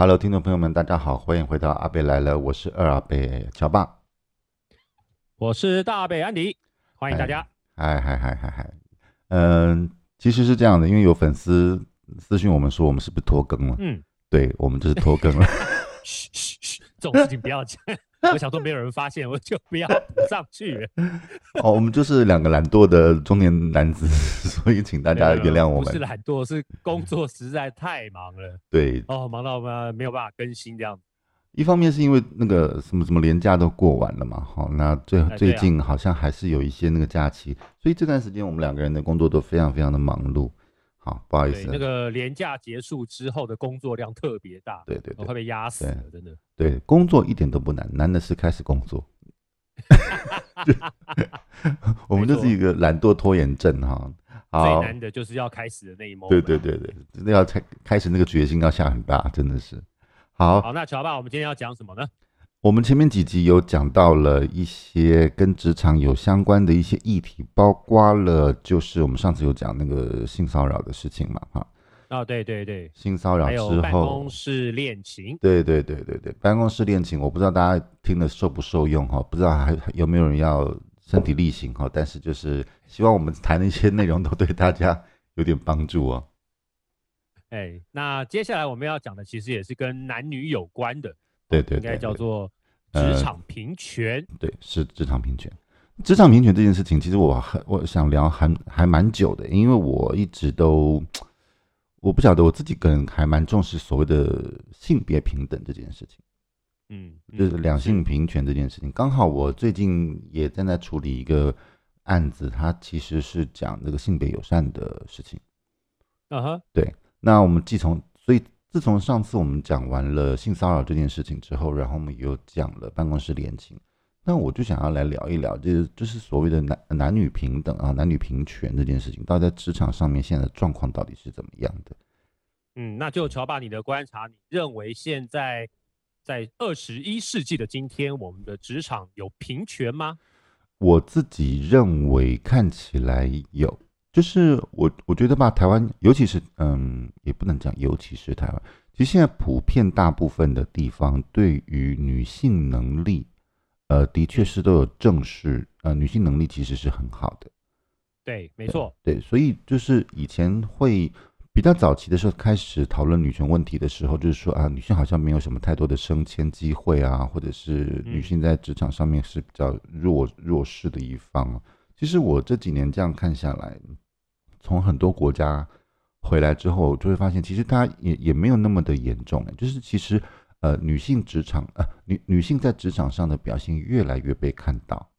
Hello，听众朋友们，大家好，欢迎回到阿北来了，我是二阿北乔爸，我是大阿北安迪，欢迎大家。嗨嗨嗨嗨嗨，嗯，其实是这样的，因为有粉丝私信我们说，我们是不是拖更了？嗯，对，我们就是拖更了。嘘嘘嘘，这种事情不要讲。我想说没有人发现，我就不要补上去。哦，我们就是两个懒惰的中年男子，所以请大家原谅我们。不是懒惰，是工作实在太忙了。对，哦，忙到我们没有办法更新这样子。一方面是因为那个什么什么年假都过完了嘛，好，那最最近好像还是有一些那个假期，所以这段时间我们两个人的工作都非常非常的忙碌。好，不好意思，那个年假结束之后的工作量特别大，对对对，我快被压死了，真的。对，工作一点都不难，难的是开始工作。我们就是一个懒惰拖延症哈。最难的就是要开始的那一幕。对对对对，真的要开开始那个决心要下很大，真的是。好，好，那乔爸，我们今天要讲什么呢？我们前面几集有讲到了一些跟职场有相关的一些议题，包括了就是我们上次有讲那个性骚扰的事情嘛，哈。哦，对对对，性骚扰之后，办公室恋情。对对对对对，办公室恋情，我不知道大家听了受不受用哈，不知道还有没有人要身体力行哈，但是就是希望我们谈的一些内容都对大家有点帮助哦。哎，那接下来我们要讲的其实也是跟男女有关的。对对，对，应该叫做职场平权。呃、对，是职场平权。职场平权这件事情，其实我很我想聊还还蛮久的，因为我一直都我不晓得我自己个人还蛮重视所谓的性别平等这件事情。嗯，就是两性平权这件事情。刚好我最近也正在处理一个案子，它其实是讲这个性别友善的事情。啊哈，对。那我们既从所以。自从上次我们讲完了性骚扰这件事情之后，然后我们又讲了办公室恋情，那我就想要来聊一聊，就是就是所谓的男男女平等啊，男女平权这件事情，到底在职场上面现在的状况到底是怎么样的？嗯，那就乔爸你的观察，你认为现在在二十一世纪的今天，我们的职场有平权吗？我自己认为看起来有。就是我，我觉得吧，台湾，尤其是，嗯，也不能讲，尤其是台湾，其实现在普遍大部分的地方，对于女性能力，呃，的确是都有正视，呃，女性能力其实是很好的。对，没错。对，所以就是以前会比较早期的时候开始讨论女权问题的时候，就是说啊，女性好像没有什么太多的升迁机会啊，或者是女性在职场上面是比较弱弱势的一方。其实我这几年这样看下来，从很多国家回来之后，就会发现，其实它也也没有那么的严重。就是其实，呃，女性职场，呃，女女性在职场上的表现越来越被看到。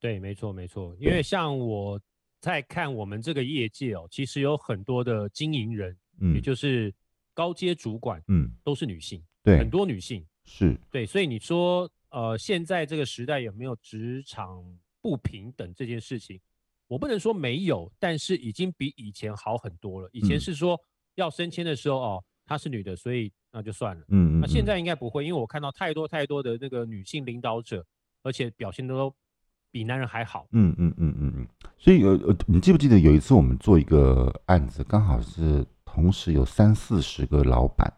对，没错，没错。因为像我在看我们这个业界哦，其实有很多的经营人，嗯，也就是高阶主管，嗯，都是女性，对，很多女性是对。所以你说，呃，现在这个时代有没有职场不平等这件事情，我不能说没有，但是已经比以前好很多了。以前是说要升迁的时候，哦，她是女的，所以那就算了。嗯，那现在应该不会，因为我看到太多太多的那个女性领导者，而且表现都比男人还好。嗯嗯嗯嗯嗯。所以呃呃，你记不记得有一次我们做一个案子，刚好是同时有三四十个老板。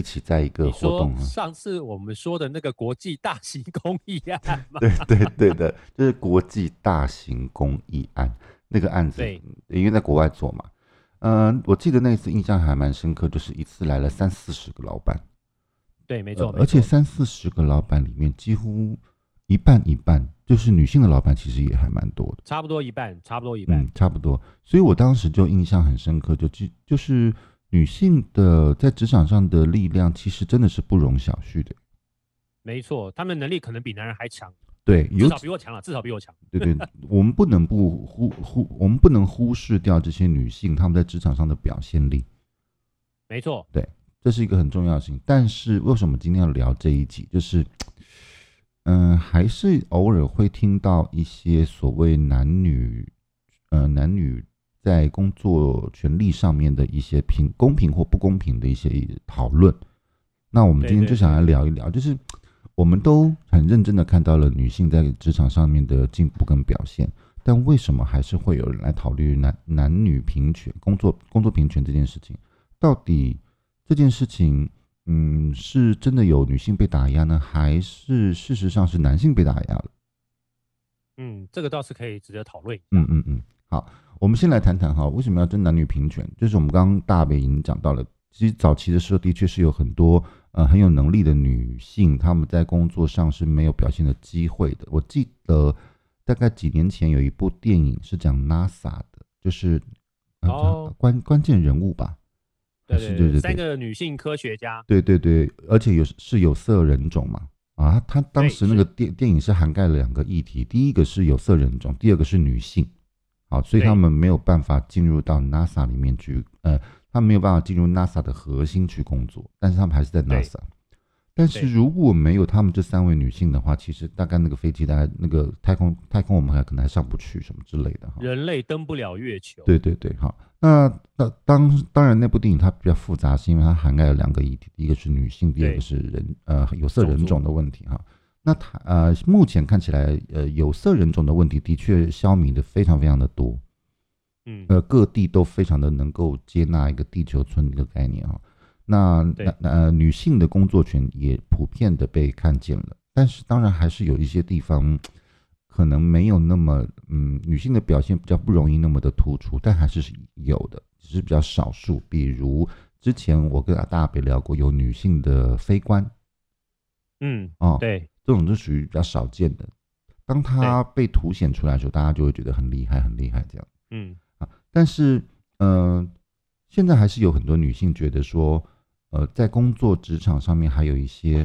一起在一个活动。上次我们说的那个国际大型公益案，对对对的，就是国际大型公益案那个案子，对，因为在国外做嘛。嗯、呃，我记得那次印象还蛮深刻，就是一次来了三四十个老板。对，没错、呃，而且三四十个老板里面几乎一半一半，就是女性的老板其实也还蛮多的，差不多一半，差不多一半，嗯，差不多。所以我当时就印象很深刻，就就就是。女性的在职场上的力量，其实真的是不容小觑的。没错，她们能力可能比男人还强。对，至少比我强了，至少比我强。对对，我们不能不忽忽，我们不能忽视掉这些女性她们在职场上的表现力。没错，对，这是一个很重要的事情。但是为什么今天要聊这一集？就是，嗯、呃，还是偶尔会听到一些所谓男女，呃，男女。在工作权利上面的一些平公平或不公平的一些讨论，那我们今天就想来聊一聊，就是我们都很认真的看到了女性在职场上面的进步跟表现，但为什么还是会有人来考虑男男女平权、工作工作平权这件事情？到底这件事情，嗯，是真的有女性被打压呢，还是事实上是男性被打压了？嗯，这个倒是可以值得讨论。嗯嗯嗯，好，我们先来谈谈哈，为什么要争男女平权？就是我们刚刚大北已经讲到了，其实早期的时候的确是有很多呃很有能力的女性，她们在工作上是没有表现的机会的。我记得大概几年前有一部电影是讲 NASA 的，就是、关关键人物吧。对对对，对，三个女性科学家，对对对，而且有是有色人种嘛，啊，他当时那个电电影是涵盖了两个议题，第一个是有色人种，第二个是女性，好，所以他们没有办法进入到 NASA 里面去，呃，他们没有办法进入 NASA 的核心去工作，但是他们还是在 NASA。但是如果没有他们这三位女性的话，其实大概那个飞机，大概那个太空太空，我们还可能还上不去什么之类的哈。人类登不了月球。对对对，好。那那当当然，那部电影它比较复杂，是因为它涵盖了两个议题，一个是女性，第二个是人呃有色人种的问题哈。那它呃目前看起来呃有色人种的问题的确消弭的非常非常的多，嗯。呃各地都非常的能够接纳一个地球村的概念啊。那那呃，女性的工作权也普遍的被看见了，但是当然还是有一些地方可能没有那么嗯，女性的表现比较不容易那么的突出，但还是有的，只是比较少数。比如之前我跟大北聊过，有女性的非官，嗯，哦，对，这种就属于比较少见的。当它被凸显出来的时候，大家就会觉得很厉害，很厉害这样。嗯啊，但是嗯、呃，现在还是有很多女性觉得说。呃，在工作职场上面还有一些，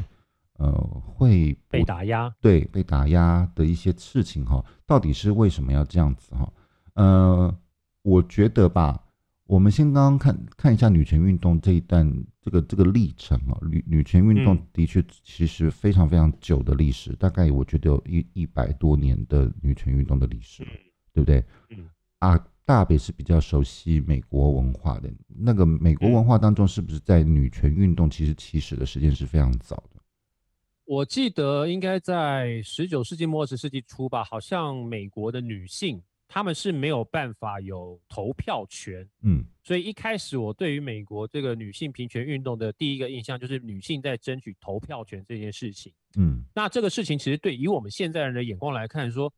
呃，会被打压，对，被打压的一些事情哈，到底是为什么要这样子哈？呃，我觉得吧，我们先刚刚看看一下女权运动这一段这个这个历程啊，女女权运动的确其实非常非常久的历史，大概我觉得有一一百多年的女权运动的历史，对不对？嗯啊。大北是比较熟悉美国文化的，那个美国文化当中，是不是在女权运动其实起始的时间是非常早的？我记得应该在十九世纪末二十世纪初吧，好像美国的女性她们是没有办法有投票权，嗯，所以一开始我对于美国这个女性平权运动的第一个印象就是女性在争取投票权这件事情，嗯，那这个事情其实对以我们现在人的眼光来看说。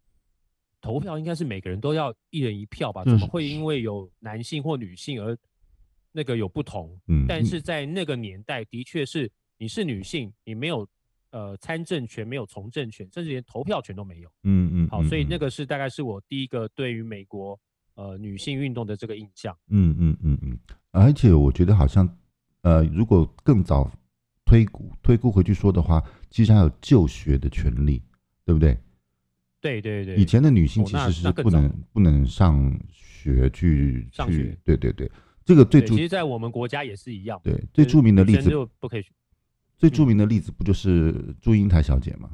投票应该是每个人都要一人一票吧？怎么会因为有男性或女性而那个有不同？嗯，但是在那个年代，的确是你是女性，你没有呃参政权，没有从政权，甚至连投票权都没有。嗯嗯。好，所以那个是大概是我第一个对于美国呃女性运动的这个印象。嗯嗯嗯嗯。而且我觉得好像呃，如果更早推估推估回去说的话，其实还有就学的权利，对不对？对对对，以前的女性其实是不能、哦、不能上学去上学，对对对，这个最主其实，在我们国家也是一样。对，最著名的例子就不可以。最著名的例子不就是祝英台小姐吗？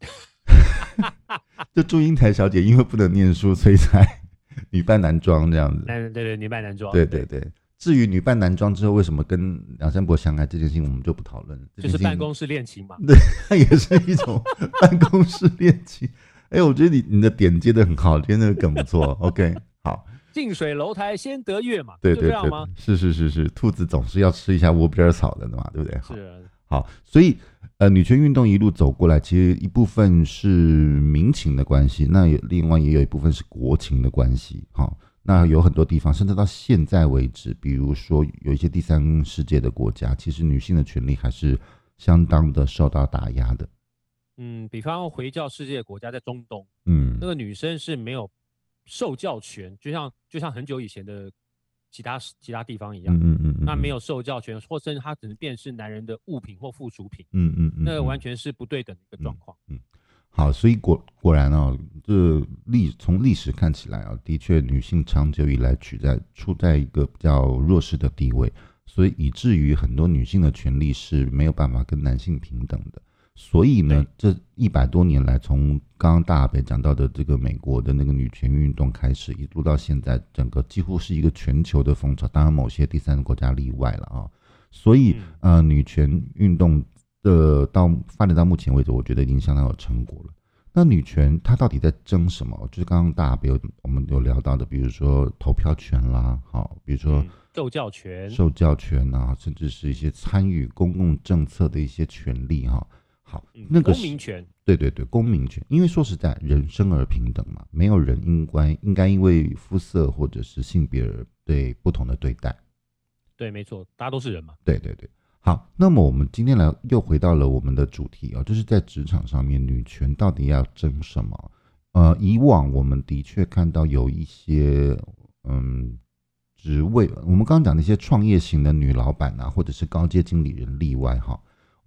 就祝英台小姐因为不能念书，所以才 女扮男装这样子。对对对，女扮男装。对对对。至于女扮男装之后为什么跟梁山伯相爱这件事情，我们就不讨论了。就是办公室恋情嘛。对，它 也是一种办公室恋情。哎，我觉得你你的点接的很好，今天那个梗不错。OK，好。近水楼台先得月嘛，对对对，是是是是，兔子总是要吃一下窝边草的嘛，对不对？是。好，所以呃，女权运动一路走过来，其实一部分是民情的关系，那有另外也有一部分是国情的关系。好。那有很多地方，甚至到现在为止，比如说有一些第三世界的国家，其实女性的权利还是相当的受到打压的。嗯，比方回教世界的国家在中东，嗯，那个女生是没有受教权，就像就像很久以前的其他其他地方一样，嗯嗯那没有受教权，或甚至他只能变是男人的物品或附属品，嗯嗯，嗯，那完全是不对等的一个状况，嗯。嗯。好，所以果果然啊，这历从历史看起来啊，的确女性长久以来处在处在一个比较弱势的地位，所以以至于很多女性的权利是没有办法跟男性平等的。所以呢，这一百多年来，从刚刚大北讲到的这个美国的那个女权运动开始，一路到现在，整个几乎是一个全球的风潮，当然某些第三个国家例外了啊。所以呃，女权运动。的到发展到目前为止，我觉得已经相当有成果了。那女权它到底在争什么？就是刚刚大家有我们有聊到的，比如说投票权啦，好，比如说受教权、受教权啊，甚至是一些参与公共政策的一些权利哈。好，那个公民权，对对对，公民权。因为说实在，人生而平等嘛，没有人应该应该因为肤色或者是性别而对不同的对待。对，没错，大家都是人嘛。对对对。好，那么我们今天来又回到了我们的主题啊，就是在职场上面，女权到底要争什么？呃，以往我们的确看到有一些嗯职位，我们刚刚讲那些创业型的女老板啊，或者是高阶经理人例外哈。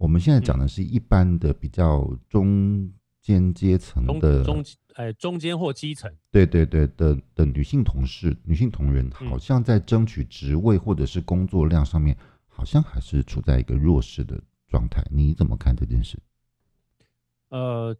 我们现在讲的是一般的比较中间阶层的中，中呃中间或基层，对对对的的女性同事、女性同仁，好像在争取职位或者是工作量上面，好像还是处在一个弱势的状态。你怎么看这件事？呃，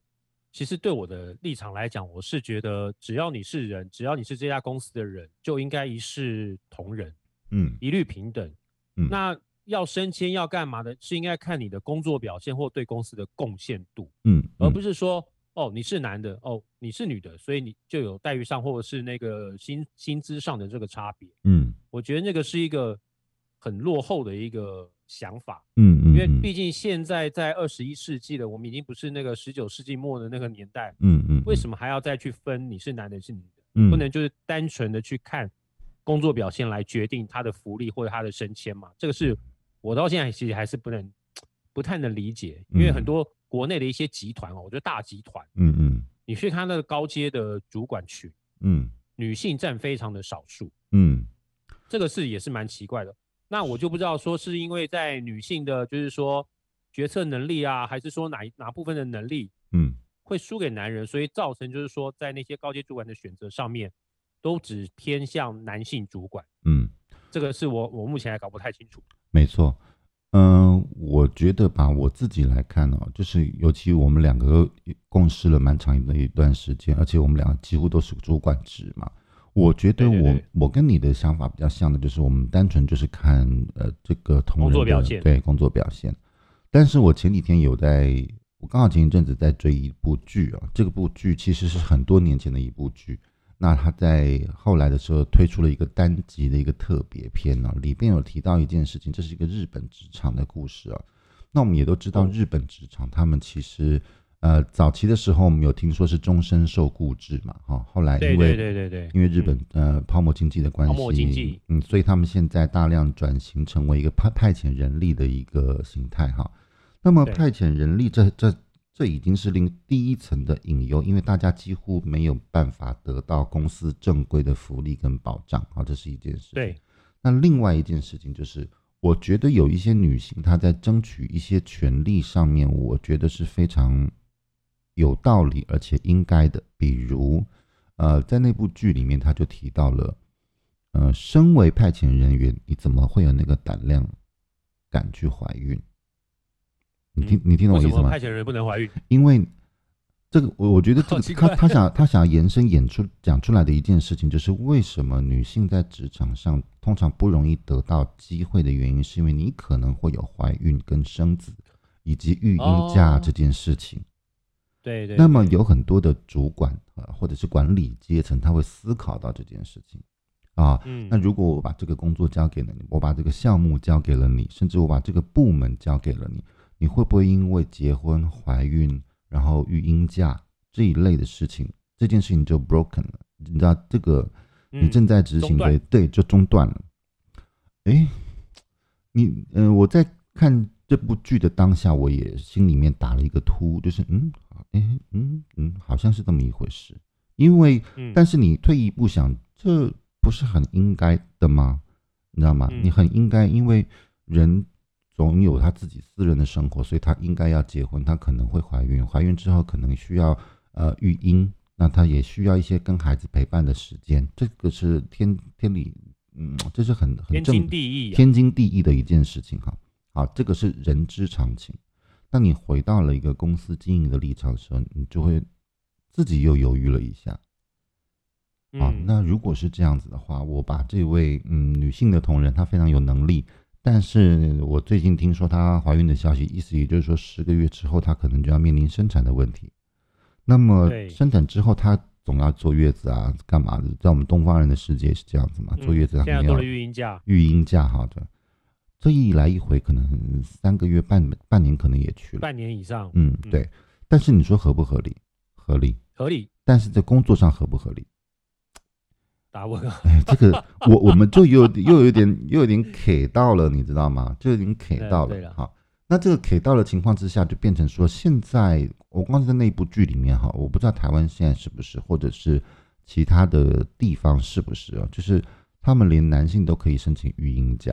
其实对我的立场来讲，我是觉得只要你是人，只要你是这家公司的人，就应该一视同仁，嗯，一律平等，嗯，那。要升迁要干嘛的？是应该看你的工作表现或对公司的贡献度，嗯，嗯，而不是说哦你是男的哦你是女的，所以你就有待遇上或者是那个薪薪资上的这个差别，嗯，我觉得那个是一个很落后的一个想法，嗯嗯，因为毕竟现在在二十一世纪了，我们已经不是那个十九世纪末的那个年代，嗯嗯，为什么还要再去分你是男的是女的？嗯，不能就是单纯的去看工作表现来决定他的福利或者他的升迁嘛？这个是。我到现在其实还是不能，不太能理解，因为很多国内的一些集团哦，我觉得大集团，嗯嗯，你去看那个高阶的主管群，嗯，女性占非常的少数，嗯，这个是也是蛮奇怪的。那我就不知道说是因为在女性的，就是说决策能力啊，还是说哪哪部分的能力，嗯，会输给男人，所以造成就是说在那些高阶主管的选择上面，都只偏向男性主管，嗯，这个是我我目前还搞不太清楚。没错，嗯、呃，我觉得吧，我自己来看哦，就是尤其我们两个共事了蛮长的一段时间，而且我们两个几乎都是主管职嘛。我觉得我我跟你的想法比较像的，就是我们单纯就是看呃这个同仁的工作表现，对工作表现。但是我前几天有在，我刚好前一阵子在追一部剧啊，这个部剧其实是很多年前的一部剧。那他在后来的时候推出了一个单集的一个特别篇呢、啊，里边有提到一件事情，这是一个日本职场的故事啊。那我们也都知道，日本职场他们其实呃早期的时候，我们有听说是终身受雇制嘛，哈，后来因为对对对对，因为日本呃泡沫经济的关系，泡沫经济，嗯，所以他们现在大量转型成为一个派派遣人力的一个形态哈。那么派遣人力这这。这已经是令第一层的隐忧，因为大家几乎没有办法得到公司正规的福利跟保障啊，这是一件事。对，那另外一件事情就是，我觉得有一些女性她在争取一些权利上面，我觉得是非常有道理而且应该的。比如，呃，在那部剧里面，他就提到了，呃，身为派遣人员，你怎么会有那个胆量敢去怀孕？你听，你听懂我意思吗？派遣人不能怀孕，因为这个，我我觉得这个他他想他想要延伸演出讲出来的一件事情，就是为什么女性在职场上通常不容易得到机会的原因，是因为你可能会有怀孕跟生子以及育婴假这件事情。对对。那么有很多的主管啊，或者是管理阶层，他会思考到这件事情啊。嗯。那如果我把这个工作交给了你，我把这个项目交给了你，甚至我把这个部门交给了你。你会不会因为结婚、怀孕，然后育婴假这一类的事情，这件事情就 broken 了？你知道这个，你正在执行的，嗯、对，就中断了。哎，你，嗯、呃，我在看这部剧的当下，我也心里面打了一个突，就是，嗯，哎，嗯嗯，好像是这么一回事。因为，嗯、但是你退一步想，这不是很应该的吗？你知道吗？嗯、你很应该，因为人。总有他自己私人的生活，所以他应该要结婚。他可能会怀孕，怀孕之后可能需要呃育婴，那他也需要一些跟孩子陪伴的时间。这个是天天理，嗯，这是很很正天经地义、啊、天经地义的一件事情哈。好，这个是人之常情。当你回到了一个公司经营的立场的时候，你就会自己又犹豫了一下。啊，那如果是这样子的话，我把这位嗯女性的同仁，她非常有能力。但是我最近听说她怀孕的消息，意思也就是说十个月之后她可能就要面临生产的问题。那么生产之后，她总要坐月子啊，干嘛的？在我们东方人的世界是这样子嘛，坐月子肯定要育婴假，育婴假哈的，这一来一回可能三个月半半年可能也去了，半年以上，嗯，对。但是你说合不合理？合理，合理。但是在工作上合不合理？打问号。哎，这个我我们就有又有点又有点 K 到了，你知道吗？就有点 K 到了。好，那这个 K 到的情况之下，就变成说，现在我光是在那一部剧里面哈，我不知道台湾现在是不是，或者是其他的地方是不是啊？就是他们连男性都可以申请育婴假。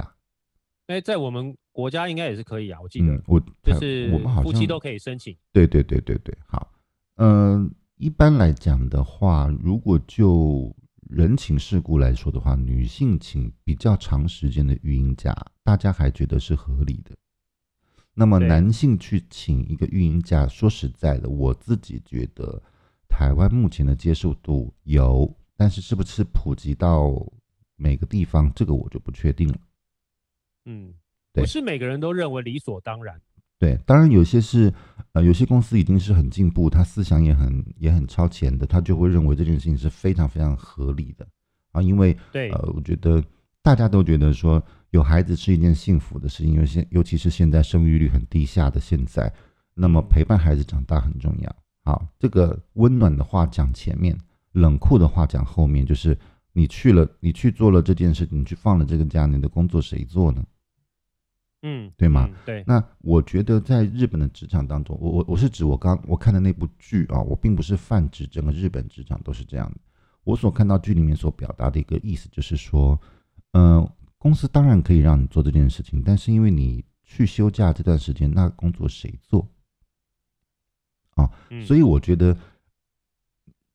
哎，在我们国家应该也是可以啊，我记得，嗯、我就是我们好像夫妻都可以申请。对对对对对，好，嗯、呃，一般来讲的话，如果就人情世故来说的话，女性请比较长时间的育婴假，大家还觉得是合理的。那么男性去请一个育婴假，说实在的，我自己觉得台湾目前的接受度有，但是是不是普及到每个地方，这个我就不确定了。嗯，不是每个人都认为理所当然。对，当然有些是，呃，有些公司已经是很进步，他思想也很也很超前的，他就会认为这件事情是非常非常合理的啊，因为对，呃，我觉得大家都觉得说有孩子是一件幸福的事情，因为现尤其是现在生育率很低下的现在，那么陪伴孩子长大很重要。好，这个温暖的话讲前面，冷酷的话讲后面，就是你去了，你去做了这件事，你去放了这个假，你的工作谁做呢？嗯，对吗？嗯、对。那我觉得在日本的职场当中，我我我是指我刚我看的那部剧啊，我并不是泛指整个日本职场都是这样的。我所看到剧里面所表达的一个意思就是说，嗯、呃，公司当然可以让你做这件事情，但是因为你去休假这段时间，那工作谁做？啊，所以我觉得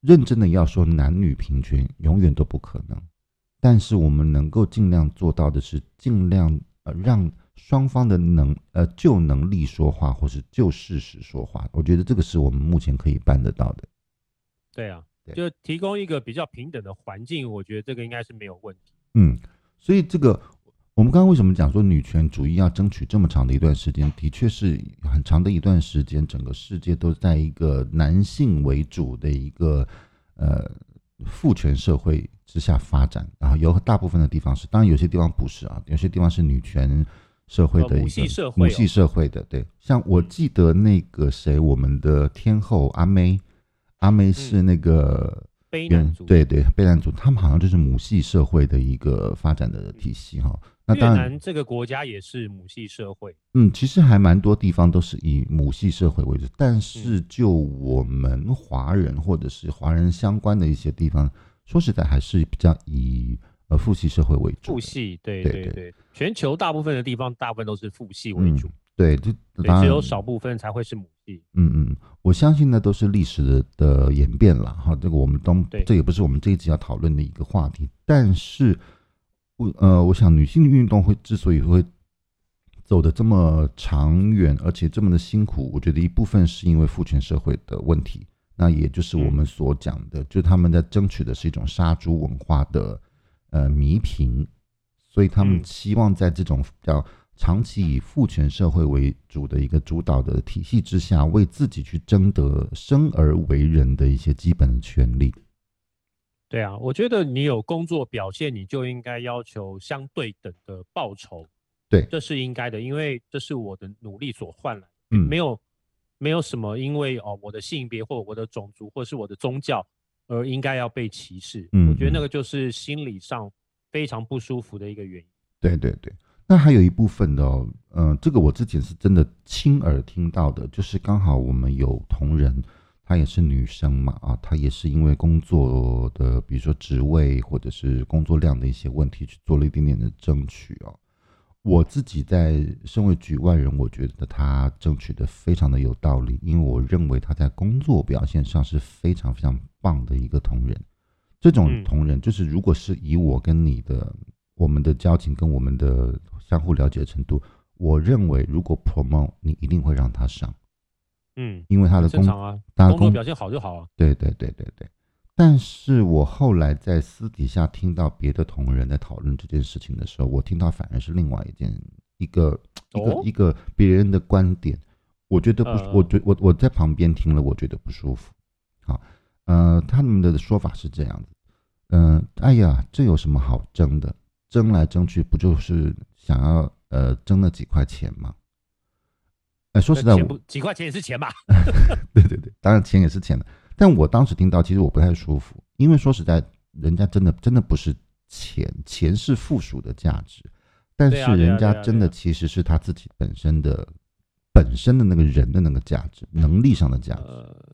认真的要说男女平权，永远都不可能。但是我们能够尽量做到的是，尽量呃让。双方的能呃就能力说话，或是就事实说话，我觉得这个是我们目前可以办得到的。对啊，就提供一个比较平等的环境，我觉得这个应该是没有问题。嗯，所以这个我们刚刚为什么讲说女权主义要争取这么长的一段时间？的确是很长的一段时间，整个世界都在一个男性为主的一个呃父权社会之下发展，然后有大部分的地方是，当然有些地方不是啊，有些地方是女权。社会的一个母系社会，母系社会的对，像我记得那个谁，我们的天后阿妹，阿妹是那个卑南族，对对卑南族，他们好像就是母系社会的一个发展的体系哈。那当然，这个国家也是母系社会，嗯，其实还蛮多地方都是以母系社会为主，但是就我们华人或者是华人相关的一些地方，说实在还是比较以。呃，父系社会为主，父系对对对，全球大部分的地方，大部分都是父系为主，嗯、对，就只有少部分才会是母系。嗯嗯，我相信呢，都是历史的的演变了哈。这个我们都，这也不是我们这一集要讨论的一个话题。但是，我呃，我想女性的运动会之所以会走的这么长远，而且这么的辛苦，我觉得一部分是因为父权社会的问题，那也就是我们所讲的，嗯、就是他们在争取的是一种杀猪文化的。呃，弥平，所以他们希望在这种比较长期以父权社会为主的一个主导的体系之下，为自己去争得生而为人的一些基本的权利。对啊，我觉得你有工作表现，你就应该要求相对等的报酬。对，这是应该的，因为这是我的努力所换来。嗯，没有，没有什么，因为哦，我的性别或我的种族或是我的宗教。而应该要被歧视，嗯，我觉得那个就是心理上非常不舒服的一个原因。对对对，那还有一部分的哦，嗯、呃，这个我之前是真的亲耳听到的，就是刚好我们有同仁，她也是女生嘛，啊，她也是因为工作的，比如说职位或者是工作量的一些问题，去做了一点点的争取哦。我自己在身为局外人，我觉得他争取的非常的有道理，因为我认为他在工作表现上是非常非常棒的一个同仁。这种同仁，就是如果是以我跟你的我们的交情跟我们的相互了解的程度，我认为如果 promote 你一定会让他上，嗯，因为他的工作啊，工作表现好就好啊。对对对对对。但是我后来在私底下听到别的同仁在讨论这件事情的时候，我听到反而是另外一件一个一个一个别人的观点，我觉得不，我觉我我在旁边听了，我觉得不舒服。好，呃，他们的说法是这样子，嗯、呃，哎呀，这有什么好争的？争来争去，不就是想要呃争那几块钱吗？哎，说实在，我几块钱也是钱吧？对对对，当然钱也是钱的。但我当时听到，其实我不太舒服，因为说实在，人家真的真的不是钱，钱是附属的价值，但是人家真的其实是他自己本身的本身的那个人的那个价值，能力上的价值，呃，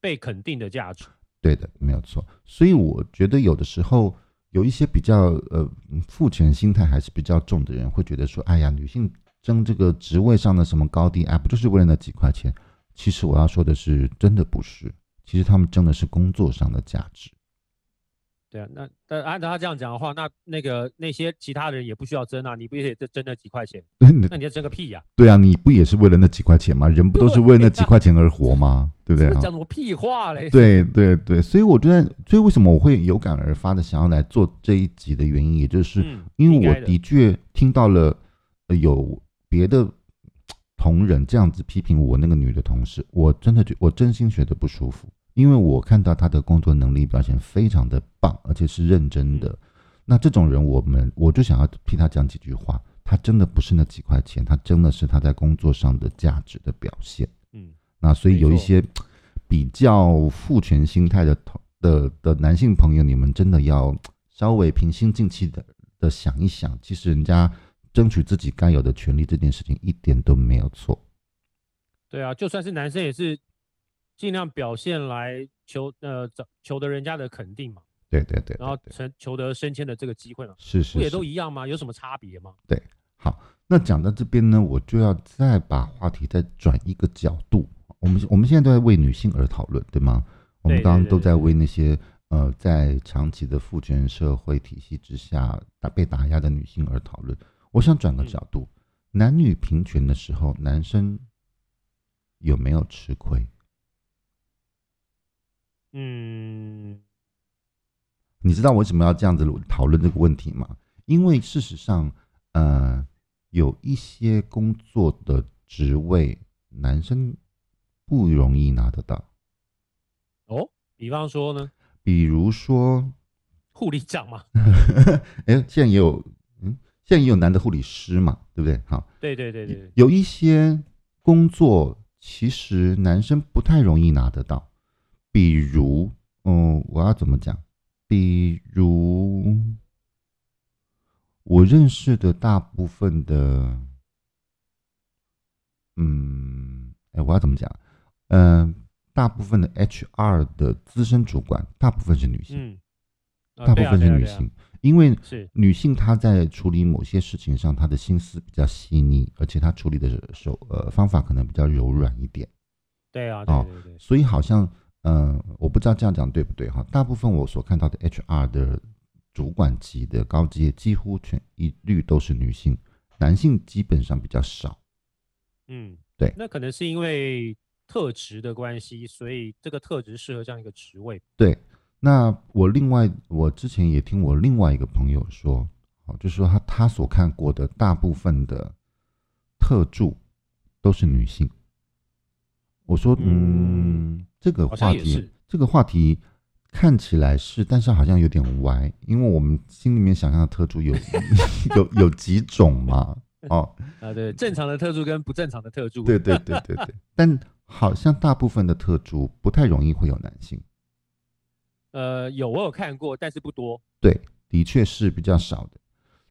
被肯定的价值。对的，没有错。所以我觉得有的时候有一些比较呃父权心态还是比较重的人，会觉得说，哎呀，女性。争这个职位上的什么高低，哎，不就是为了那几块钱？其实我要说的是，真的不是。其实他们争的是工作上的价值。对啊，那但按照他这样讲的话，那那个那些其他人也不需要争啊，你不也得争那几块钱？那你要争个屁呀、啊？对啊，你不也是为了那几块钱吗？人不都是为那几块钱而活吗？对不对？讲什么屁话嘞？对对对，所以我觉得，所以为什么我会有感而发的想要来做这一集的原因，也就是因为我的确听到了有。别的同仁这样子批评我那个女的同事，我真的觉我真心觉得不舒服，因为我看到她的工作能力表现非常的棒，而且是认真的。那这种人，我们我就想要替她讲几句话。她真的不是那几块钱，她真的是她在工作上的价值的表现。嗯，那所以有一些比较父权心态的同的的男性朋友，你们真的要稍微平心静气的的想一想，其实人家。争取自己该有的权利这件事情一点都没有错。对啊，就算是男生也是尽量表现来求呃找求得人家的肯定嘛。对对对，对，然后成求得升迁的这个机会嘛。是是，是，不也都一样吗？有什么差别吗？对，好，那讲到这边呢，我就要再把话题再转一个角度。我们我们现在都在为女性而讨论，对吗？我们刚刚都在为那些呃在长期的父权社会体系之下打被打压的女性而讨论。我想转个角度，嗯，男女平权的时候，男生有没有吃亏？嗯，你知道我为什么要这样子讨论这个问题吗？因为事实上，呃，有一些工作的职位，男生不容易拿得到。哦，比方说呢？比如说护理长嘛。哎，现在也有。现在也有男的护理师嘛，对不对？好，对对对对，有一些工作其实男生不太容易拿得到，比如，嗯，我要怎么讲？比如我认识的大部分的，嗯，哎，我要怎么讲？嗯，大部分的 HR 的资深主管，大部分是女性，嗯，大部分是女性。因为是女性，她在处理某些事情上，她的心思比较细腻，而且她处理的手呃方法可能比较柔软一点。对啊，对对对，哦，所以好像嗯，呃，我不知道这样讲对不对哈。大部分我所看到的 HR 的主管级的高阶，几乎全一律都是女性，男性基本上比较少。嗯，对，那可能是因为特质的关系，所以这个特质适合这样一个职位。对。那我另外，我之前也听我另外一个朋友说，哦，就是说他他所看过的大部分的特助都是女性。我说，嗯，嗯，这个话题，这个话题看起来是，但是好像有点歪，因为我们心里面想象的特助有 有有几种嘛？哦，啊，对，正常的特助跟不正常的特助，对对对对对，但好像大部分的特助不太容易会有男性。呃，有我有看过，但是不多。对，的确是比较少的。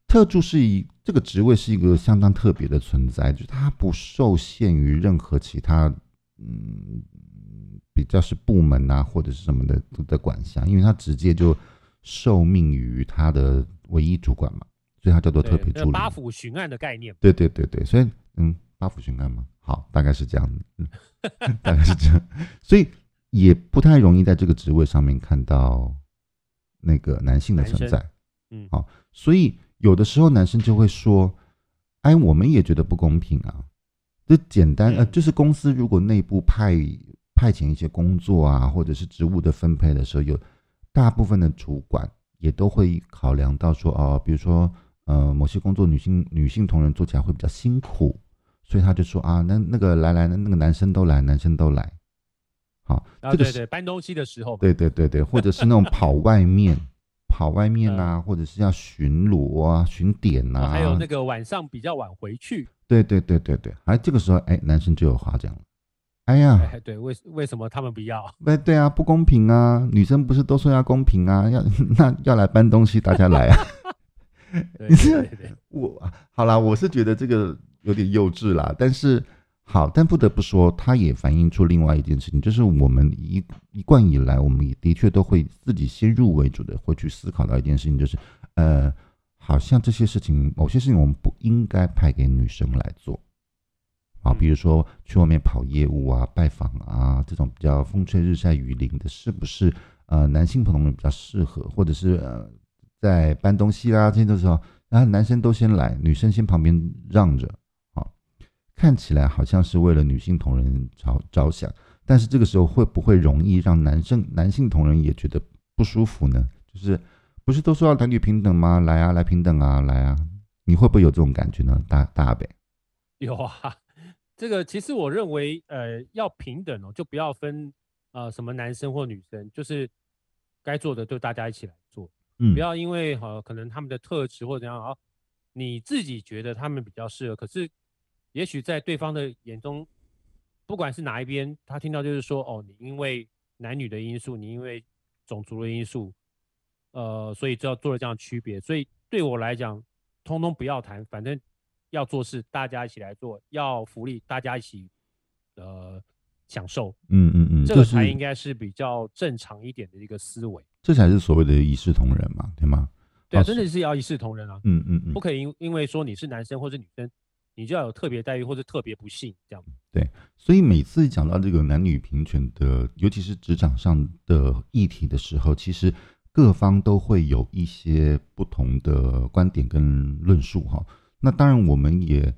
特助是一这个职位是一个相当特别的存在，就是它不受限于任何其他，嗯，比较是部门啊或者是什么的的管辖，因为它直接就受命于他的唯一主管嘛，所以它叫做特别助理。八府巡案的概念。对对对对，所以嗯，八府巡案嘛，好，大概是这样子，嗯，大概是这样，所以。也不太容易在这个职位上面看到那个男性的存在，嗯，好，所以有的时候男生就会说：“哎，我们也觉得不公平啊。”就简单呃，就是公司如果内部派派遣一些工作啊，或者是职务的分配的时候，有大部分的主管也都会考量到说，哦，比如说呃，某些工作女性女性同仁做起来会比较辛苦，所以他就说啊，那那个来来，那那个男生都来，男生都来。好，啊，对对，搬东西的时候，对对对对，或者是那种跑外面，跑外面啊，或者是要巡逻啊、巡点啊，还有那个晚上比较晚回去，对对对对对，哎，这个时候哎，男生就有话讲了，哎呀，对，为为什么他们不要？哎，对啊，不公平啊，女生不是都说要公平啊，要 那要来搬东西，大家来啊，对对对，我好啦，我是觉得这个有点幼稚啦，但是。好，但不得不说，它也反映出另外一件事情，就是我们一一贯以来，我们也的确都会自己先入为主的会去思考到一件事情，就是，呃，好像这些事情，某些事情我们不应该派给女生来做，啊，比如说去外面跑业务啊、拜访啊这种比较风吹日晒雨淋的，是不是呃男性朋友们比较适合，或者是呃在搬东西啦这些的时候，然后男生都先来，女生先旁边让着。看起来好像是为了女性同仁着着想，但是这个时候会不会容易让男生男性同仁也觉得不舒服呢？就是不是都说要男女平等吗？来啊，来平等啊，来啊！你会不会有这种感觉呢？大大北有啊，这个其实我认为，呃，要平等哦，就不要分呃什么男生或女生，就是该做的就大家一起来做，嗯，不要因为好、呃、可能他们的特质或怎样啊，你自己觉得他们比较适合，可是。也许在对方的眼中，不管是哪一边，他听到就是说，哦，你因为男女的因素，你因为种族的因素，呃，所以就要做了这样的区别。所以对我来讲，通通不要谈，反正要做事，大家一起来做；要福利，大家一起呃享受。嗯嗯嗯，这个才应该是比较正常一点的一个思维。这才是所谓的一视同仁嘛，对吗？对啊，真的是要一视同仁啊。嗯嗯嗯，不可以因因为说你是男生或是女生。你就要有特别待遇或者特别不幸这样。对，所以每次讲到这个男女平权的，尤其是职场上的议题的时候，其实各方都会有一些不同的观点跟论述哈。那当然，我们也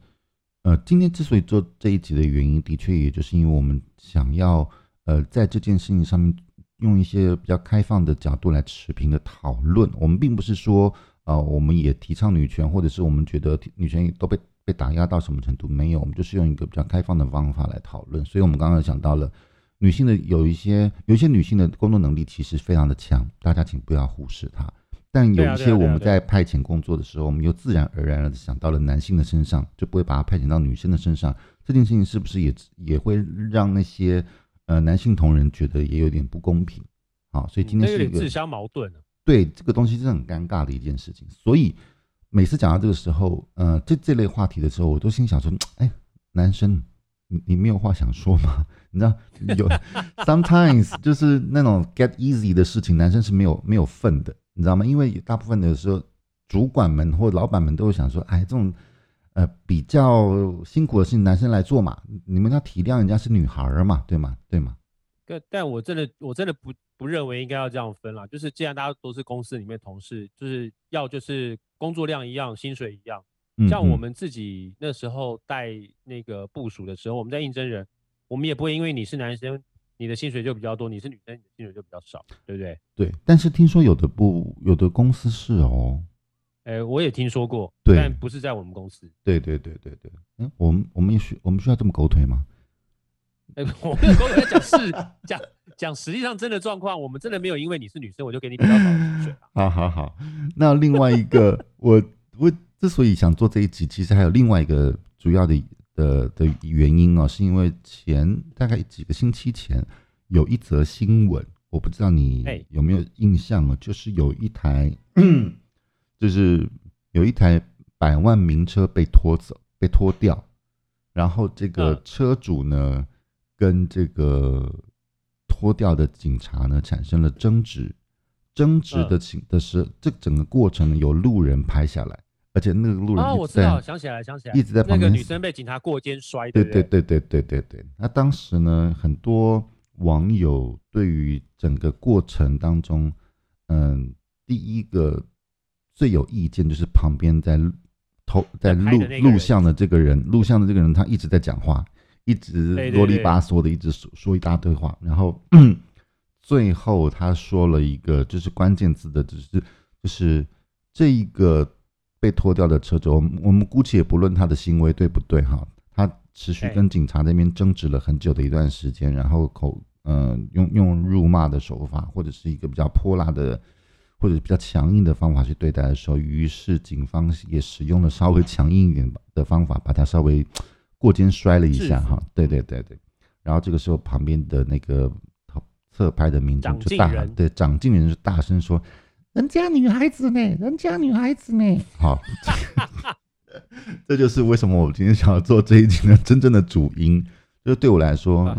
呃，今天之所以做这一集的原因，的确也就是因为我们想要呃，在这件事情上面用一些比较开放的角度来持平的讨论。我们并不是说呃，我们也提倡女权，或者是我们觉得女权都被。被打压到什么程度？没有，我们就是用一个比较开放的方法来讨论。所以，我们刚刚讲到了女性的有一些，有一些女性的工作能力其实非常的强，大家请不要忽视她。但有一些我们在派遣工作的时候，我们又自然而然的想到了男性的身上，就不会把它派遣到女生的身上。这件事情是不是也也会让那些呃男性同仁觉得也有点不公平？好，所以今天是一个、嗯、自相矛盾。对，这个东西是很尴尬的一件事情。所以。每次讲到这个时候，呃，这这类话题的时候，我都心想说，哎，男生，你你没有话想说吗？你知道，有 sometimes 就是那种 get easy 的事情，男生是没有没有份的，你知道吗？因为大部分的时候，主管们或老板们都会想说，哎，这种呃比较辛苦的事情，男生来做嘛，你们要体谅人家是女孩儿嘛，对吗？对吗？但但我真的我真的不不认为应该要这样分了，就是既然大家都是公司里面同事，就是要就是工作量一样，薪水一样。像我们自己那时候带那个部署的时候，我们在应征人，我们也不会因为你是男生，你的薪水就比较多；你是女生，你的薪水就比较少，对不对？对。但是听说有的部有的公司是哦，哎，我也听说过，对，但不是在我们公司。对对对对对，嗯，我们我们也需我们需要这么狗腿吗？哎，我没有在讲是，讲讲实际上真的状况，我们真的没有因为你是女生，我就给你比较高的薪水。好好好，那另外一个，我我之所以想做这一集，其实还有另外一个主要的的的原因哦，是因为前大概几个星期前有一则新闻，我不知道你有没有印象哦，就是有一台，就是有一台百万名车被拖走，被拖掉，然后这个车主呢。跟这个脱掉的警察呢产生了争执，争执的情的是这整个过程呢有路人拍下来，而且那个路人啊，我知道，想起来，想起来，一直在旁边。那个女生被警察过肩摔，对对对对对对对。那当时呢，很多网友对于整个过程当中，嗯，第一个最有意见就是旁边在偷在录录像的这个人，录像的这个人他一直在讲话。一直啰里吧嗦的，一直说说一大堆话，然后 最后他说了一个就是关键字的，只是就是这一个被拖掉的车主，我们我们姑且不论他的行为对不对哈，他持续跟警察那边争执了很久的一段时间，然后口嗯、呃，用用辱骂的手法，或者是一个比较泼辣的，或者比较强硬的方法去对待的时候，于是警方也使用了稍微强硬一点的方法，把他稍微过肩摔了一下哈。对对对对，然后这个时候旁边的那个侧拍的民众就大喊，对，长进人就大声说：“人家女孩子呢？人家女孩子呢？” 好。这就是为什么我今天想要做这一集的真正的主因，就是对我来说，啊、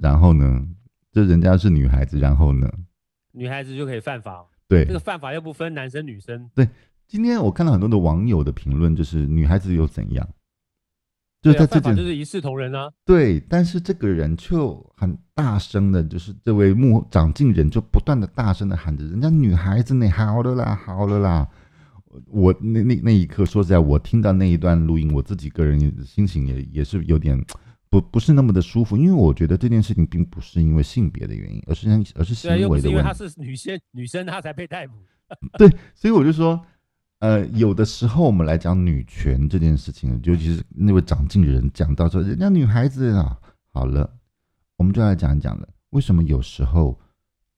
然后呢，这人家是女孩子，然后呢，女孩子就可以犯法？对，这个犯法又不分男生女生。对，今天我看到很多的网友的评论，就是女孩子又怎样？就是在这件、啊、就是一视同仁啊。对，但是这个人就很大声的，就是这位幕长进人就不断的大声的喊着：“人家女孩子呢，好了啦，好了啦。”我那那那一刻，说实在，我听到那一段录音，我自己个人心情也也是有点不不是那么的舒服，因为我觉得这件事情并不是因为性别的原因，而是而是行为的问题。因为她是女性，女生她才被逮捕。对，所以我就说，呃，有的时候我们来讲女权这件事情，尤其是那位长进人讲到说，人家女孩子啊，好了，我们就来讲一讲了，为什么有时候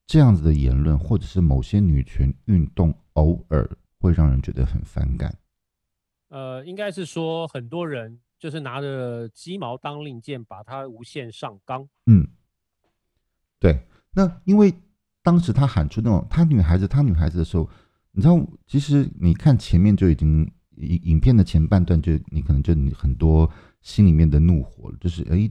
这样子的言论，或者是某些女权运动偶尔。会让人觉得很反感。呃，应该是说很多人就是拿着鸡毛当令箭，把它无限上纲。嗯，对。那因为当时他喊出那种“他女孩子，他女孩子”的时候，你知道，其实你看前面就已经影影片的前半段，就你可能就你很多心里面的怒火了，就是哎，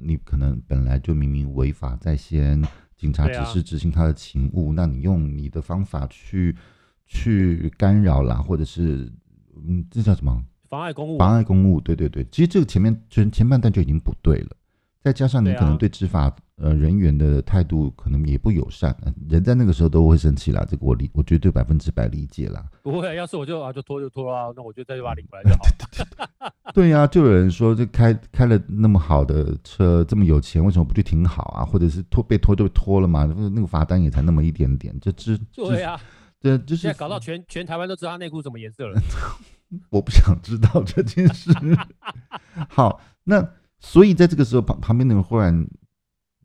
你可能本来就明明违法在先，警察只是执行他的勤务，啊、那你用你的方法去。去干扰啦，或者是嗯，这叫什么？妨碍公务。妨碍公务，对对对。其实这个前面前前半段就已经不对了，再加上你可能对执法呃人员的态度可能也不友善，人在那个时候都会生气啦。这个我理，我绝对百分之百理解啦。不会，要是我就啊就拖就拖啊，那我就再去把它领回来就好。对呀、啊，就有人说，这开开了那么好的车，这么有钱，为什么不去停好啊？或者是拖被拖就被拖了嘛？那个罚单也才那么一点点，就知对呀。对，就是现在搞到全全台湾都知道他内裤什么颜色了。我不想知道这件事。好，那所以在这个时候旁旁边的人忽然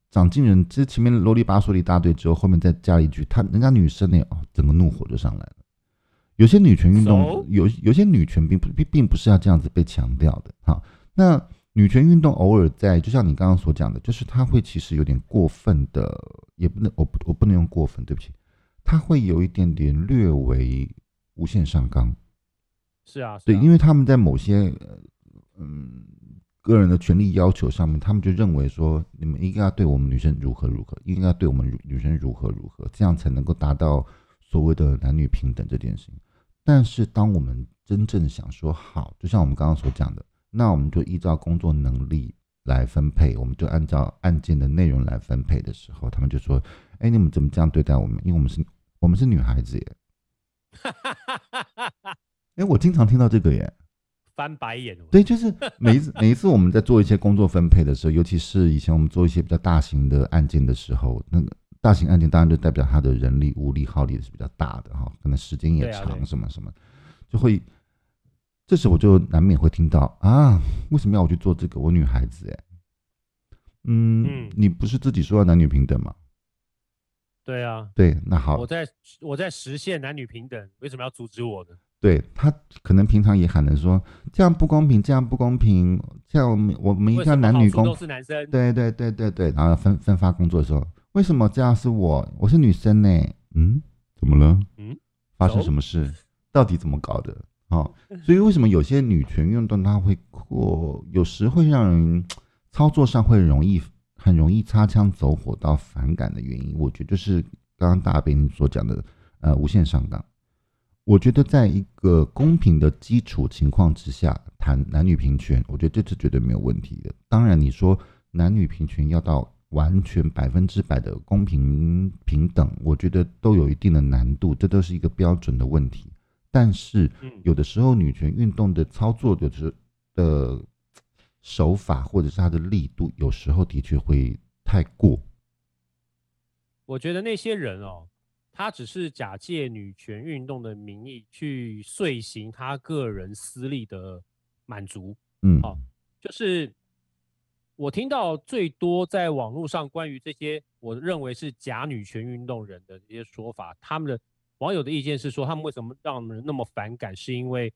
长进人，其实前面啰里吧嗦了一大堆之后，后面再加了一句，他人家女生呢，哦，整个怒火就上来了。有些女权运动有有些女权并不并并不是要这样子被强调的。哈，那女权运动偶尔在，就像你刚刚所讲的，就是他会其实有点过分的，也不能，我不我不能用过分，对不起。他会有一点点略为无限上纲，是啊，对，因为他们在某些嗯个人的权利要求上面，他们就认为说，你们应该要对我们女生如何如何，应该要对我们女生如何如何，这样才能够达到所谓的男女平等这件事情。但是，当我们真正想说好，就像我们刚刚所讲的，那我们就依照工作能力来分配，我们就按照案件的内容来分配的时候，他们就说。哎，你们怎么这样对待我们？因为我们是，我们是女孩子耶。哎，我经常听到这个耶，翻白眼。对，就是每一次每一次我们在做一些工作分配的时候，尤其是以前我们做一些比较大型的案件的时候，那个大型案件当然就代表他的人力物力耗力是比较大的哈，可能时间也长，什么什么，就会，这时我就难免会听到啊，为什么要我去做这个？我女孩子哎，嗯，嗯，你不是自己说要男女平等吗？对啊，对，那好，我在我在实现男女平等，为什么要阻止我呢？对，他可能平常也喊着说这样不公平，这样不公平，这样我们我们一定要男女工，都是男生，对对对对对，然后分分发工作的时候，为什么这样是我？我是女生呢？嗯，怎么了？嗯，发生什么事？到底怎么搞的？哦，所以为什么有些女权运动它会过，有时会让人操作上会容易。很容易擦枪走火到反感的原因，我觉得就是刚刚大兵所讲的，呃，无限上纲。我觉得在一个公平的基础情况之下谈男女平权，我觉得这是绝对没有问题的。当然，你说男女平权要到完全百分之百的公平平等，我觉得都有一定的难度，这都是一个标准的问题。但是，有的时候女权运动的操作的是的。手法或者是它的力度，有时候的确会太过。我觉得那些人哦，他只是假借女权运动的名义去遂行他个人私利的满足。嗯，好，就是我听到最多在网络上关于这些我认为是假女权运动人的这些说法，他们的网友的意见是说，他们为什么让人那么反感，是因为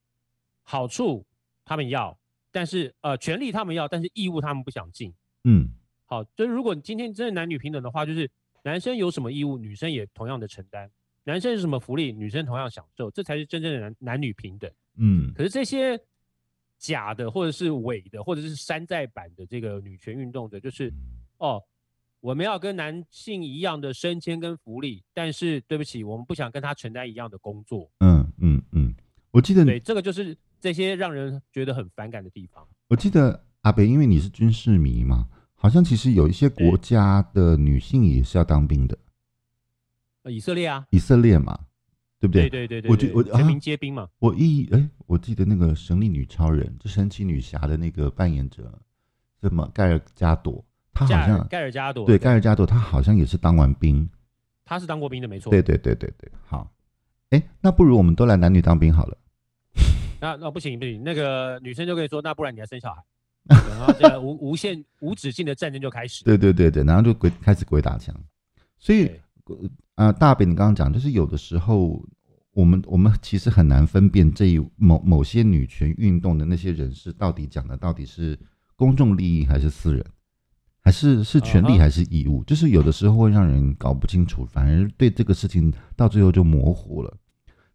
好处他们要，但是呃权利他们要，但是义务他们不想尽。嗯，好，就是如果你今天真的男女平等的话，就是男生有什么义务，女生也同样的承担；男生有什么福利，女生同样享受，这才是真正的男男女平等。嗯，可是这些。假的，或者是伪的，或者是山寨版的这个女权运动者，就是哦，我们要跟男性一样的升迁跟福利，但是对不起，我们不想跟他承担一样的工作。嗯嗯嗯，我记得对，这个就是这些让人觉得很反感的地方。我记得阿北，因为你是军事迷嘛，好像其实有一些国家的女性也是要当兵的。以色列啊，以色列嘛。对不对？对对对对，我觉我全民皆兵嘛。啊、我一哎，我记得那个神力女超人，就神奇女侠的那个扮演者，什么盖尔加朵，她好像盖尔加朵，对盖尔加朵，她好像也是当完兵。她是当过兵的，没错。对对对对对，好。哎，那不如我们都来男女当兵好了。那那不行不行，那个女生就可以说，那不然你来生小孩，然后这个无无限无止境的战争就开始。对对对对，然后就鬼开始鬼打墙。所以啊、呃，大北，你刚刚讲，就是有的时候。我们我们其实很难分辨这一某某些女权运动的那些人士到底讲的到底是公众利益还是私人，还是是权利还是义务，就是有的时候会让人搞不清楚，反而对这个事情到最后就模糊了。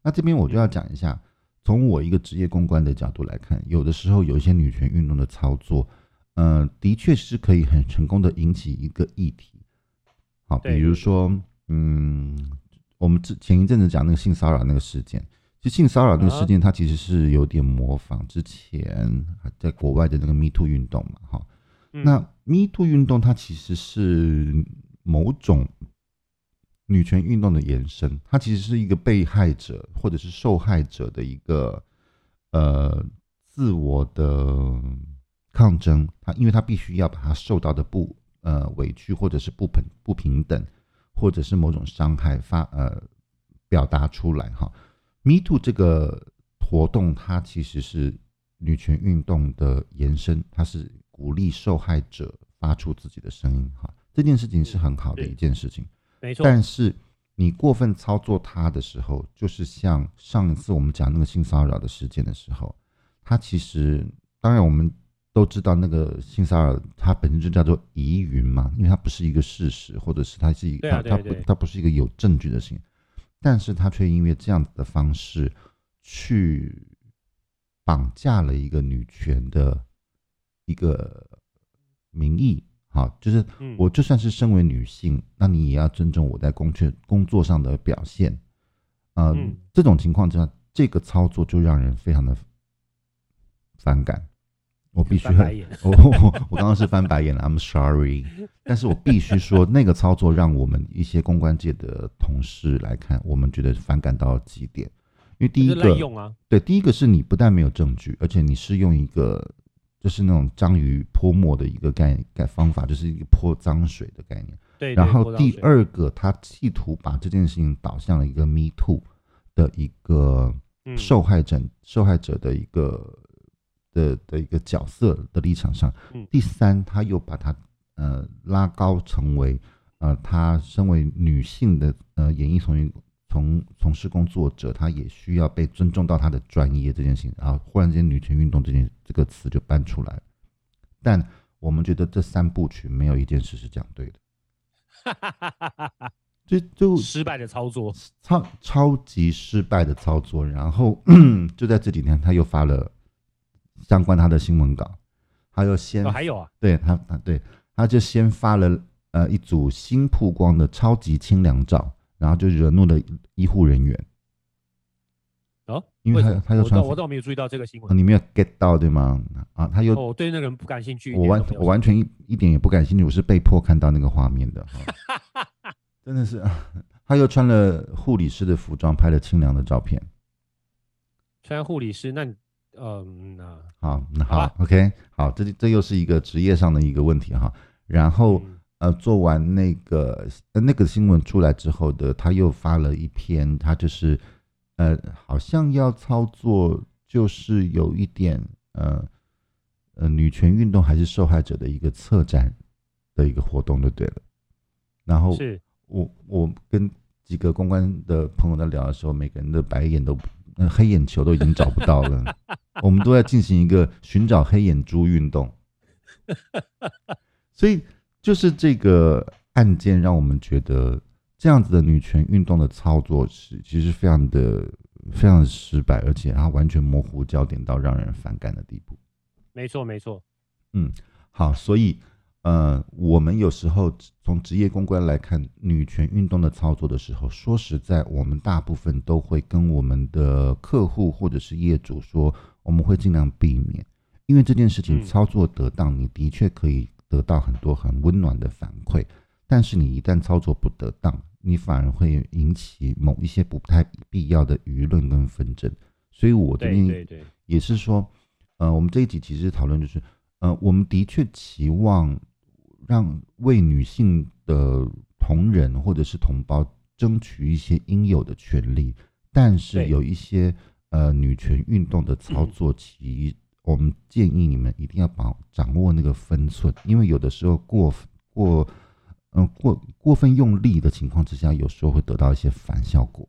那这边我就要讲一下，从我一个职业公关的角度来看，有的时候有一些女权运动的操作，嗯、呃，的确是可以很成功的引起一个议题。好，比如说，嗯。我们之前一阵子讲那个性骚扰那个事件，其实性骚扰那个事件，它其实是有点模仿之前在国外的那个 Me Too 运动嘛，哈。那 Me Too 运动它其实是某种女权运动的延伸，它其实是一个被害者或者是受害者的一个呃自我的抗争，他因为他必须要把他受到的不呃委屈或者是不平不平等。或者是某种伤害发呃表达出来哈，Me Too 这个活动它其实是女权运动的延伸，它是鼓励受害者发出自己的声音哈，这件事情是很好的一件事情，没错。但是你过分操作它的时候，就是像上一次我们讲那个性骚扰的事件的时候，它其实当然我们。都知道那个性骚扰，它本身就叫做疑云嘛，因为它不是一个事实，或者是它是一个它它不它不是一个有证据的事情，但是它却因为这样子的方式去绑架了一个女权的一个名义，好，就是我就算是身为女性，那你也要尊重我在工作工作上的表现，呃，这种情况之下，这个操作就让人非常的反感。我必须我，我我刚刚是翻白眼了，I'm sorry。但是我必须说，那个操作让我们一些公关界的同事来看，我们觉得反感到极点。因为第一个，对，第一个是你不但没有证据，而且你是用一个就是那种章鱼泼墨的一个概概方法，就是一个泼脏水的概念。对。然后第二个，他企图把这件事情导向了一个 Me Too 的一个受害者，受害者的一个。的的一个角色的立场上，第三，他又把他呃拉高成为呃，他身为女性的呃演艺从业从从事工作者，他也需要被尊重到他的专业这件事情，然后忽然之间女权运动这件这个词就搬出来，但我们觉得这三部曲没有一件事是讲对的，就就失败的操作，超超级失败的操作，然后 就在这几天他又发了。相关他的新闻稿，他又先、哦、还有啊，对他他，对，他就先发了呃一组新曝光的超级清凉照，然后就惹怒了医护人员。哦，因为他他又穿，我倒没有注意到这个新闻、哦，你没有 get 到对吗？啊，他又，我、哦、对那个人不感兴趣，我完我完全一一点也不感兴趣，我是被迫看到那个画面的，哦、真的是啊，他又穿了护理师的服装，拍了清凉的照片，穿护理师那你。嗯，那好，那好，好，OK，好，这这又是一个职业上的一个问题哈。然后、嗯、呃，做完那个呃那个新闻出来之后的，他又发了一篇，他就是呃，好像要操作，就是有一点呃呃女权运动还是受害者的一个策展的一个活动就对了。然后是我我跟几个公关的朋友在聊的时候，每个人的白眼都呃黑眼球都已经找不到了，我们都在进行一个寻找黑眼珠运动。所以就是这个案件让我们觉得。这样子的女权运动的操作是其实非常的非常的失败，而且它完全模糊焦点到让人反感的地步。没错，没错。嗯，好，所以呃，我们有时候从职业公关来看女权运动的操作的时候，说实在，我们大部分都会跟我们的客户或者是业主说，我们会尽量避免，因为这件事情操作得当，你的确可以得到很多很温暖的反馈，但是你一旦操作不得当，你反而会引起某一些不太必要的舆论跟纷争，所以我这边也是说，呃，我们这一集其实讨论就是，呃，我们的确期望让为女性的同仁或者是同胞争取一些应有的权利，但是有一些呃女权运动的操作，其我们建议你们一定要把掌握那个分寸，因为有的时候过过。嗯，过过分用力的情况之下，有时候会得到一些反效果。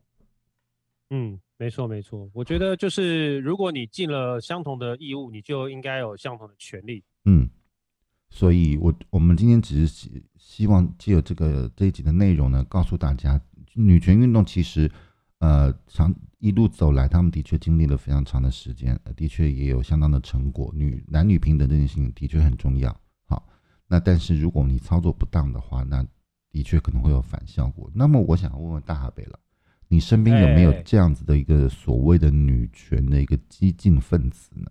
嗯，没错没错，我觉得就是如果你尽了相同的义务，你就应该有相同的权利。嗯，所以我我们今天只是希希望借由这个这一集的内容呢，告诉大家，女权运动其实呃长一路走来，他们的确经历了非常长的时间，的确也有相当的成果。女男女平等这件事情的确很重要。好那但是如果你操作不当的话，那的确可能会有反效果。那么我想问问大哈北了，你身边有没有这样子的一个所谓的女权的一个激进分子呢？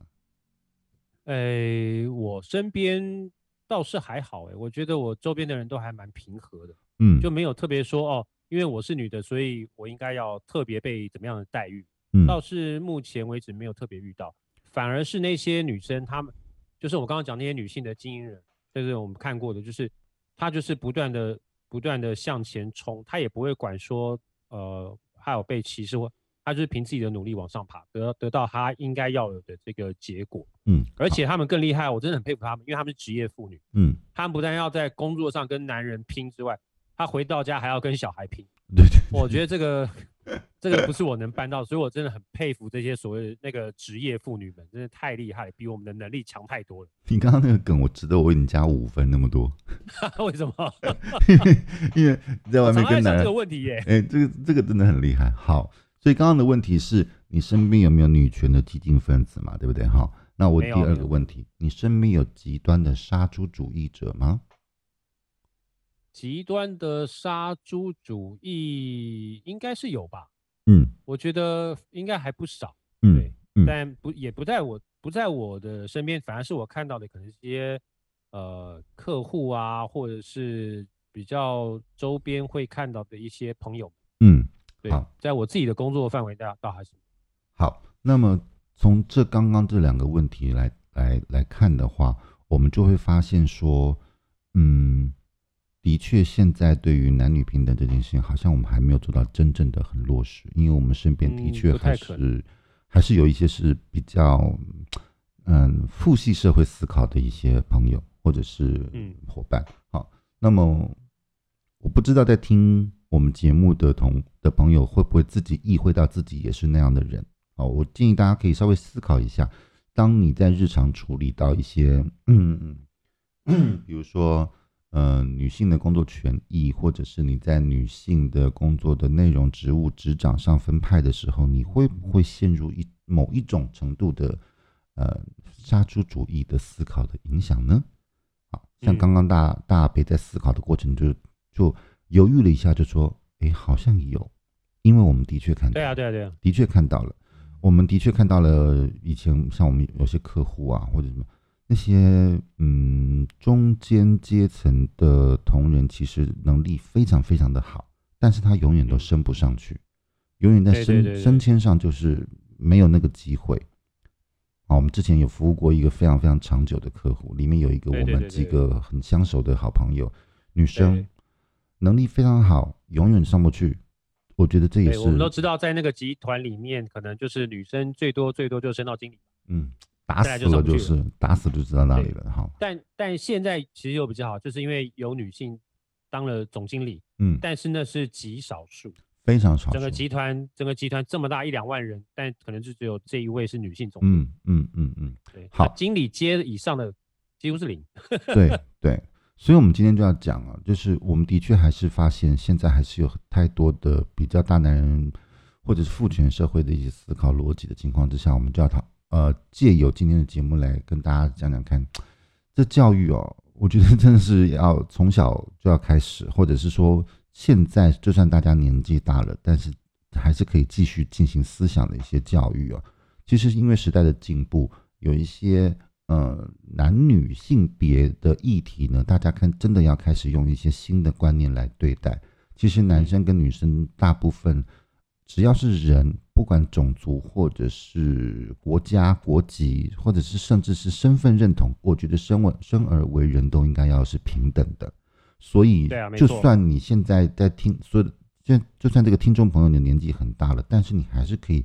哎、欸，我身边倒是还好哎、欸，我觉得我周边的人都还蛮平和的，嗯，就没有特别说哦，因为我是女的，所以我应该要特别被怎么样的待遇，嗯，倒是目前为止没有特别遇到，反而是那些女生，她们就是我刚刚讲那些女性的精英人。就是我们看过的，就是她就是不断的、不断的向前冲，她也不会管说，呃，还有被歧视或，他就是凭自己的努力往上爬，得得到他应该要有的这个结果。嗯，而且他们更厉害，我真的很佩服他们，因为他们是职业妇女。嗯，他们不但要在工作上跟男人拼之外，他回到家还要跟小孩拼。对，对，对，我觉得这个。这个不是我能办到，所以我真的很佩服这些所谓的那个职业妇女们，真的太厉害，比我们的能力强太多了。你刚刚那个梗，我值得我为你加五分那么多。为什么？因为你在外面跟男人这个问题耶，哎，这个这个真的很厉害。好，所以刚刚的问题是你身边有没有女权的激进分子嘛？对不对？好，那我第二个问题，你身边有极端的杀猪主义者吗？极端的杀猪主义应该是有吧？嗯，我觉得应该还不少。嗯，对，嗯、但不也不在我不在我的身边，反而是我看到的可能一些呃客户啊，或者是比较周边会看到的一些朋友。嗯，对，在我自己的工作范围内倒还是好。那么从这刚刚这两个问题来来来看的话，我们就会发现说，嗯。的确，现在对于男女平等这件事情，好像我们还没有做到真正的很落实，因为我们身边的确还是、嗯、还是有一些是比较嗯父系社会思考的一些朋友或者是伙伴。好，那么我不知道在听我们节目的同的朋友会不会自己意会到自己也是那样的人。好，我建议大家可以稍微思考一下，当你在日常处理到一些嗯嗯，比如说。呃，女性的工作权益，或者是你在女性的工作的内容、职务、职掌上分派的时候，你会不会陷入一某一种程度的呃杀猪主义的思考的影响呢？啊，像刚刚大大北在思考的过程就就犹豫了一下，就说，哎，好像有，因为我们的确看到，对啊，对啊，对啊，的确看到了，我们的确看到了以前像我们有些客户啊，或者什么。那些嗯中间阶层的同仁其实能力非常非常的好，但是他永远都升不上去，永远在升升迁上就是没有那个机会。啊，我们之前有服务过一个非常非常长久的客户，里面有一个我们几个很相熟的好朋友，女生能力非常好，永远上不去。我觉得这也是我们都知道，在那个集团里面，可能就是女生最多最多就升到经理。嗯。打死了就是打死就知道那里了哈。但但现在其实又比较好，就是因为有女性当了总经理，嗯，但是那是极少数，非常少。整个集团整个集团这么大一两万人，但可能就只有这一位是女性总经理。嗯嗯嗯嗯，对，好，经理阶以上的几乎是零。对 对，所以我们今天就要讲啊，就是我们的确还是发现现在还是有太多的比较大男人或者是父权社会的一些思考逻辑的情况之下，我们就要讨。呃，借由今天的节目来跟大家讲讲看，这教育哦，我觉得真的是要从小就要开始，或者是说现在就算大家年纪大了，但是还是可以继续进行思想的一些教育哦。其实因为时代的进步，有一些呃男女性别的议题呢，大家看真的要开始用一些新的观念来对待。其实男生跟女生大部分只要是人。不管种族，或者是国家、国籍，或者是甚至是身份认同，我觉得生为生而为人都应该要是平等的。所以，就算你现在在听，所以就就算这个听众朋友你的年纪很大了，但是你还是可以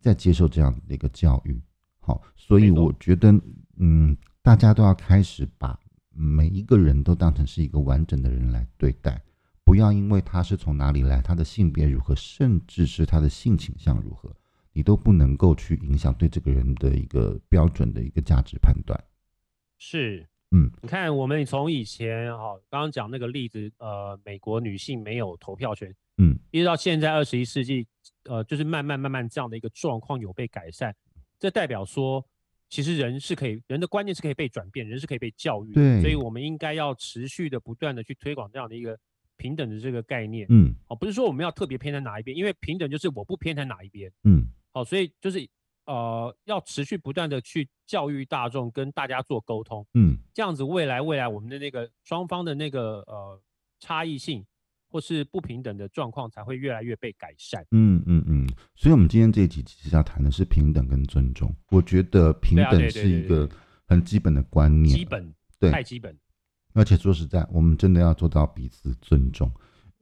再接受这样的一个教育。好，所以我觉得，嗯，大家都要开始把每一个人都当成是一个完整的人来对待。不要因为他是从哪里来，他的性别如何，甚至是他的性倾向如何，你都不能够去影响对这个人的一个标准的一个价值判断。是，嗯，你看我们从以前哈，刚刚讲那个例子，呃，美国女性没有投票权，嗯，一直到现在二十一世纪，呃，就是慢慢慢慢这样的一个状况有被改善，这代表说，其实人是可以，人的观念是可以被转变，人是可以被教育的，对，所以我们应该要持续的不断的去推广这样的一个。平等的这个概念，嗯，哦，不是说我们要特别偏袒哪一边，因为平等就是我不偏袒哪一边，嗯，好，所以就是呃，要持续不断的去教育大众，跟大家做沟通，嗯，这样子未来未来我们的那个双方的那个呃差异性或是不平等的状况才会越来越被改善，嗯嗯嗯，所以我们今天这一集其实要谈的是平等跟尊重，我觉得平等是一个很基本的观念，基本，对，太基本。而且说实在，我们真的要做到彼此尊重。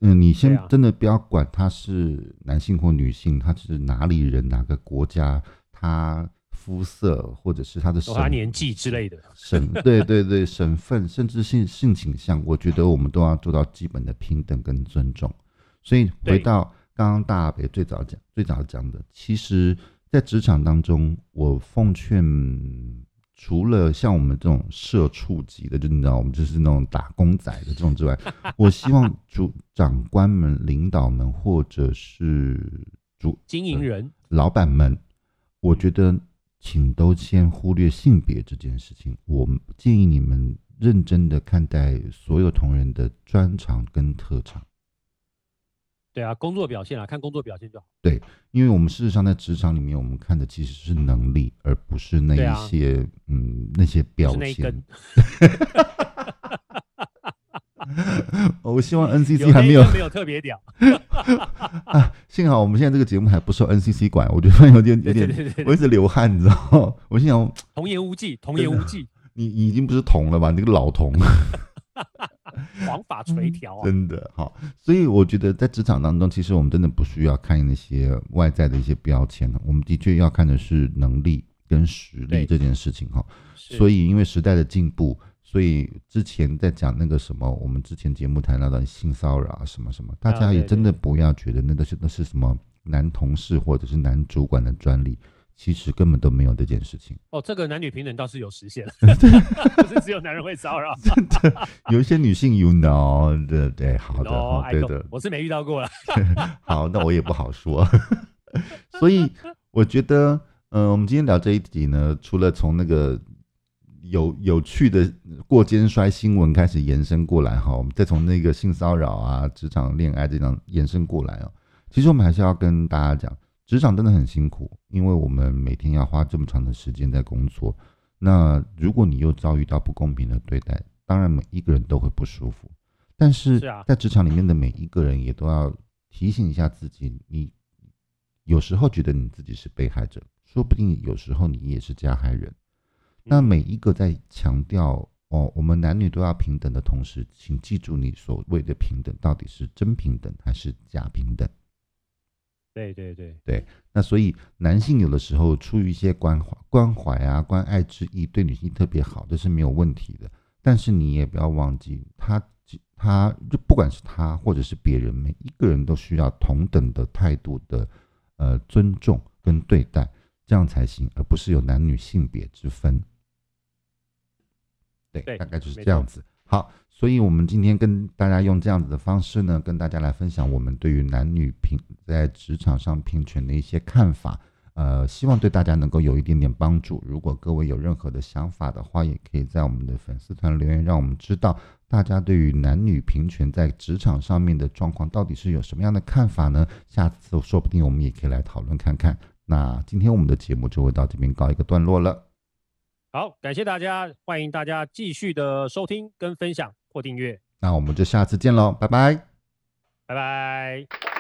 嗯，你先真的不要管他是男性或女性，他是哪里人、哪个国家，他肤色或者是他的他年纪之类的省，对对对，省份甚至性性倾向，我觉得我们都要做到基本的平等跟尊重。所以回到刚刚大北最早讲、最早讲的，其实，在职场当中，我奉劝。除了像我们这种社畜级的，就你知道，我们就是那种打工仔的这种之外，我希望主长官们、领导们，或者是主经营人、呃、老板们，我觉得请都先忽略性别这件事情。我建议你们认真的看待所有同仁的专长跟特长。对啊，工作表现啊，看工作表现就好。对，因为我们事实上在职场里面，我们看的其实是能力，而不是那一些、啊、嗯那些标签。我希望 NCC 还没有没有特别屌 啊，幸好我们现在这个节目还不受 NCC 管，我觉得有点有点，我一直流汗，你知道吗？我心想童言无忌，童言无忌，你你已经不是童了吧？你这个老童。王法垂条啊！真的好，所以我觉得在职场当中，其实我们真的不需要看那些外在的一些标签，我们的确要看的是能力跟实力这件事情哈。所以因为时代的进步，所以之前在讲那个什么，我们之前节目谈到的性骚扰啊什么什么，大家也真的不要觉得那个是那是什么男同事或者是男主管的专利。其实根本都没有这件事情哦，这个男女平等倒是有实现了，不是只有男人会骚扰，真的有一些女性，you know，对对，好的，好对的，我是没遇到过了。好，那我也不好说。所以我觉得，嗯、呃，我们今天聊这一集呢，除了从那个有有趣的过肩摔新闻开始延伸过来哈，我们再从那个性骚扰啊、职场恋爱这样延伸过来哦，其实我们还是要跟大家讲。职场真的很辛苦，因为我们每天要花这么长的时间在工作。那如果你又遭遇到不公平的对待，当然每一个人都会不舒服。但是在职场里面的每一个人也都要提醒一下自己：你有时候觉得你自己是被害者，说不定有时候你也是加害人。那每一个在强调哦，我们男女都要平等的同时，请记住，你所谓的平等到底是真平等还是假平等？对对对对，那所以男性有的时候出于一些关怀、关怀啊、关爱之意，对女性特别好，这是没有问题的。但是你也不要忘记，他他就不管是他或者是别人，每一个人都需要同等的态度的呃尊重跟对待，这样才行，而不是有男女性别之分。对，对大概就是这样子。好。所以，我们今天跟大家用这样子的方式呢，跟大家来分享我们对于男女平在职场上平权的一些看法。呃，希望对大家能够有一点点帮助。如果各位有任何的想法的话，也可以在我们的粉丝团留言，让我们知道大家对于男女平权在职场上面的状况到底是有什么样的看法呢？下次说不定我们也可以来讨论看看。那今天我们的节目就会到这边告一个段落了。好，感谢大家，欢迎大家继续的收听跟分享。或订阅，那我们就下次见喽，拜拜，拜拜。